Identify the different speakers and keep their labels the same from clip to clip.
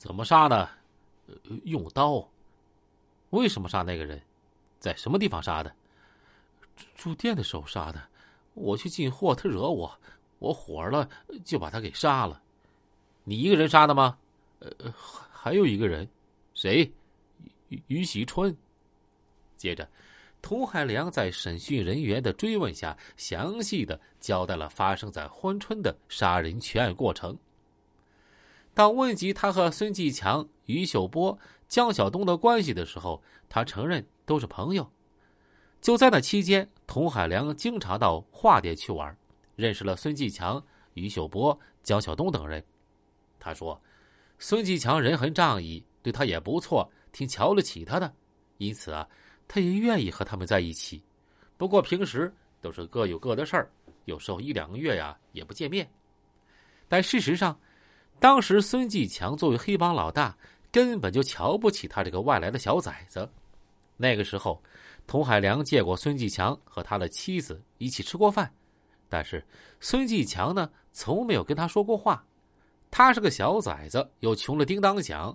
Speaker 1: 怎么杀的？用刀。为什么杀那个人？在什么地方杀的？
Speaker 2: 住店的时候杀的。我去进货，他惹我，我火了，就把他给杀了。
Speaker 1: 你一个人杀的吗？
Speaker 2: 呃，还有一个人，
Speaker 1: 谁？
Speaker 2: 于于喜春。
Speaker 1: 接着，童海良在审讯人员的追问下，详细的交代了发生在珲春的杀人全案过程。当问及他和孙继强、于秀波、江晓东的关系的时候，他承认都是朋友。就在那期间，童海良经常到画店去玩，认识了孙继强、于秀波、江晓东等人。他说，孙继强人很仗义，对他也不错，挺瞧得起他的，因此啊，他也愿意和他们在一起。不过平时都是各有各的事儿，有时候一两个月呀也不见面。但事实上，当时孙继强作为黑帮老大，根本就瞧不起他这个外来的小崽子。那个时候，童海良见过孙继强和他的妻子一起吃过饭，但是孙继强呢，从没有跟他说过话。他是个小崽子，又穷的叮当响，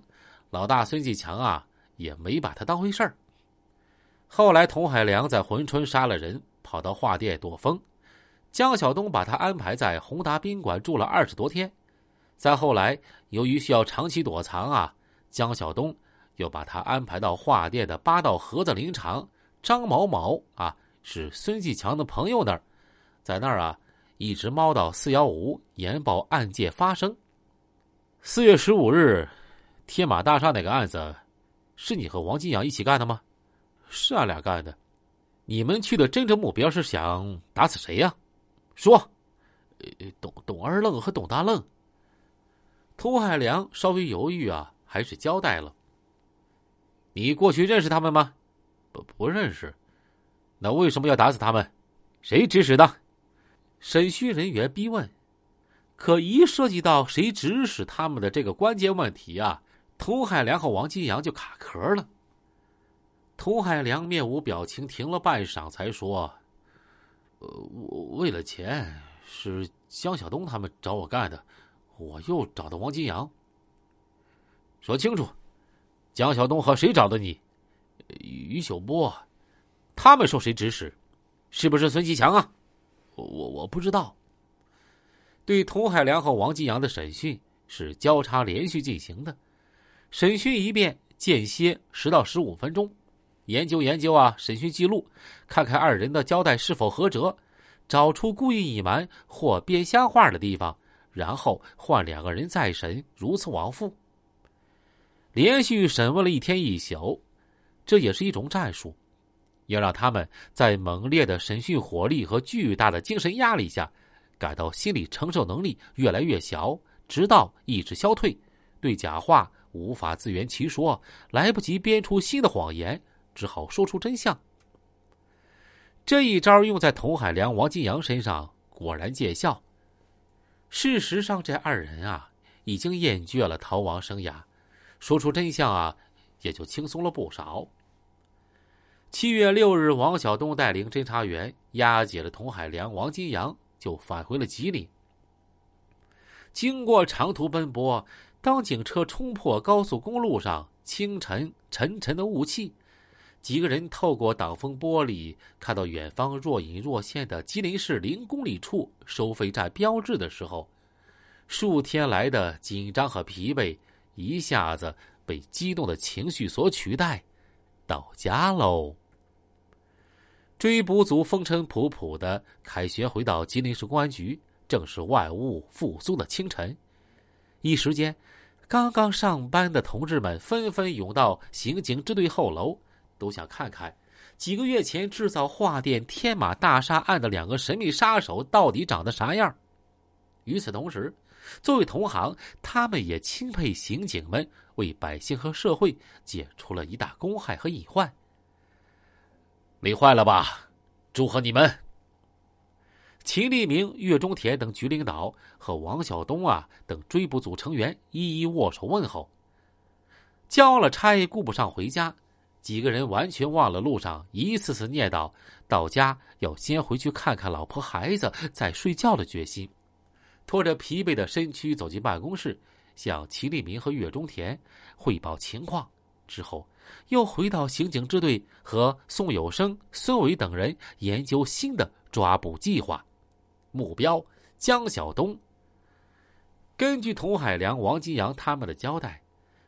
Speaker 1: 老大孙继强啊，也没把他当回事儿。后来，童海良在珲春杀了人，跑到画店躲风，江晓东把他安排在宏达宾馆住了二十多天。再后来，由于需要长期躲藏啊，江晓东又把他安排到化店的八道河子林场，张某某啊是孙继强的朋友那儿，在那儿啊一直猫到四幺五研报案件发生。四月十五日，天马大厦那个案子，是你和王金阳一起干的吗？
Speaker 2: 是俺俩干的。
Speaker 1: 你们去的真正目标是想打死谁呀？说。
Speaker 2: 呃，董董二愣和董大愣。
Speaker 1: 涂海良稍微犹豫啊，还是交代了。你过去认识他们吗？
Speaker 2: 不不认识。
Speaker 1: 那为什么要打死他们？谁指使的？审讯人员逼问。可一涉及到谁指使他们的这个关键问题啊，涂海良和王金阳就卡壳了。涂海良面无表情，停了半晌，才说：“
Speaker 2: 呃，我为了钱，是江晓东他们找我干的。”我又找到王金阳，
Speaker 1: 说清楚，江晓东和谁找的你？
Speaker 2: 于秀波，
Speaker 1: 他们受谁指使？是不是孙继强啊？
Speaker 2: 我我不知道。
Speaker 1: 对童海良和王金阳的审讯是交叉连续进行的，审讯一遍间歇十到十五分钟，研究研究啊审讯记录，看看二人的交代是否合辙，找出故意隐瞒或编瞎话的地方。然后换两个人再审，如此往复。连续审问了一天一宿，这也是一种战术，要让他们在猛烈的审讯火力和巨大的精神压力下，感到心理承受能力越来越小，直到意志消退，对假话无法自圆其说，来不及编出新的谎言，只好说出真相。这一招用在童海良、王金阳身上，果然见效。事实上，这二人啊，已经厌倦了逃亡生涯，说出真相啊，也就轻松了不少。七月六日，王晓东带领侦查员押解了童海良、王金阳，就返回了吉林。经过长途奔波，当警车冲破高速公路上清晨沉沉的雾气，几个人透过挡风玻璃看到远方若隐若现的吉林市零公里处收费站标志的时候。数天来的紧张和疲惫，一下子被激动的情绪所取代。到家喽！追捕组风尘仆仆的凯旋回到吉林市公安局，正是万物复苏的清晨。一时间，刚刚上班的同志们纷纷涌到刑警支队后楼，都想看看几个月前制造画店天马大厦案的两个神秘杀手到底长得啥样。与此同时，作为同行，他们也钦佩刑警们为百姓和社会解除了一大公害和隐患。累坏了吧？祝贺你们！秦立明、岳中田等局领导和王晓东啊等追捕组成员一一握手问候。交了差，顾不上回家，几个人完全忘了路上一次次念叨到家要先回去看看老婆孩子，再睡觉的决心。拖着疲惫的身躯走进办公室，向齐立民和岳中田汇报情况，之后又回到刑警支队和宋有生、孙伟等人研究新的抓捕计划，目标江晓东。根据童海良、王金阳他们的交代，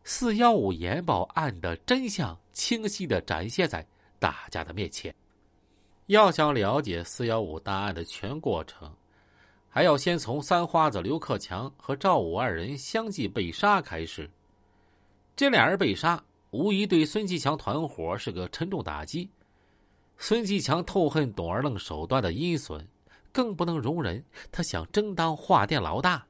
Speaker 1: 四幺五研报案的真相清晰的展现在大家的面前。要想了解四幺五大案的全过程，还要先从三花子刘克强和赵武二人相继被杀开始。这俩人被杀，无疑对孙继强团伙是个沉重打击。孙继强痛恨董二愣手段的阴损，更不能容忍他想争当画店老大。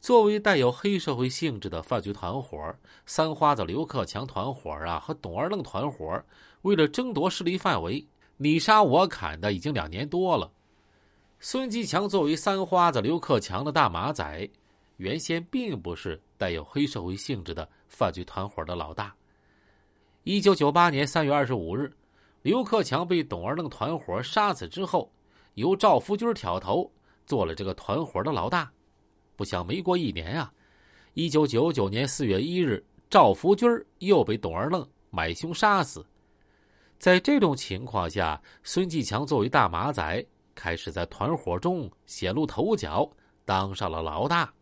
Speaker 1: 作为带有黑社会性质的犯罪团伙，三花子刘克强团伙啊和董二愣团伙，为了争夺势力范围，你杀我砍的已经两年多了。孙继强作为三花子刘克强的大马仔，原先并不是带有黑社会性质的犯罪团伙的老大。一九九八年三月二十五日，刘克强被董二愣团伙杀死之后，由赵福军挑头做了这个团伙的老大。不想没过一年啊，一九九九年四月一日，赵福军又被董二愣买凶杀死。在这种情况下，孙继强作为大马仔，开始在团伙中显露头角，当上了老大。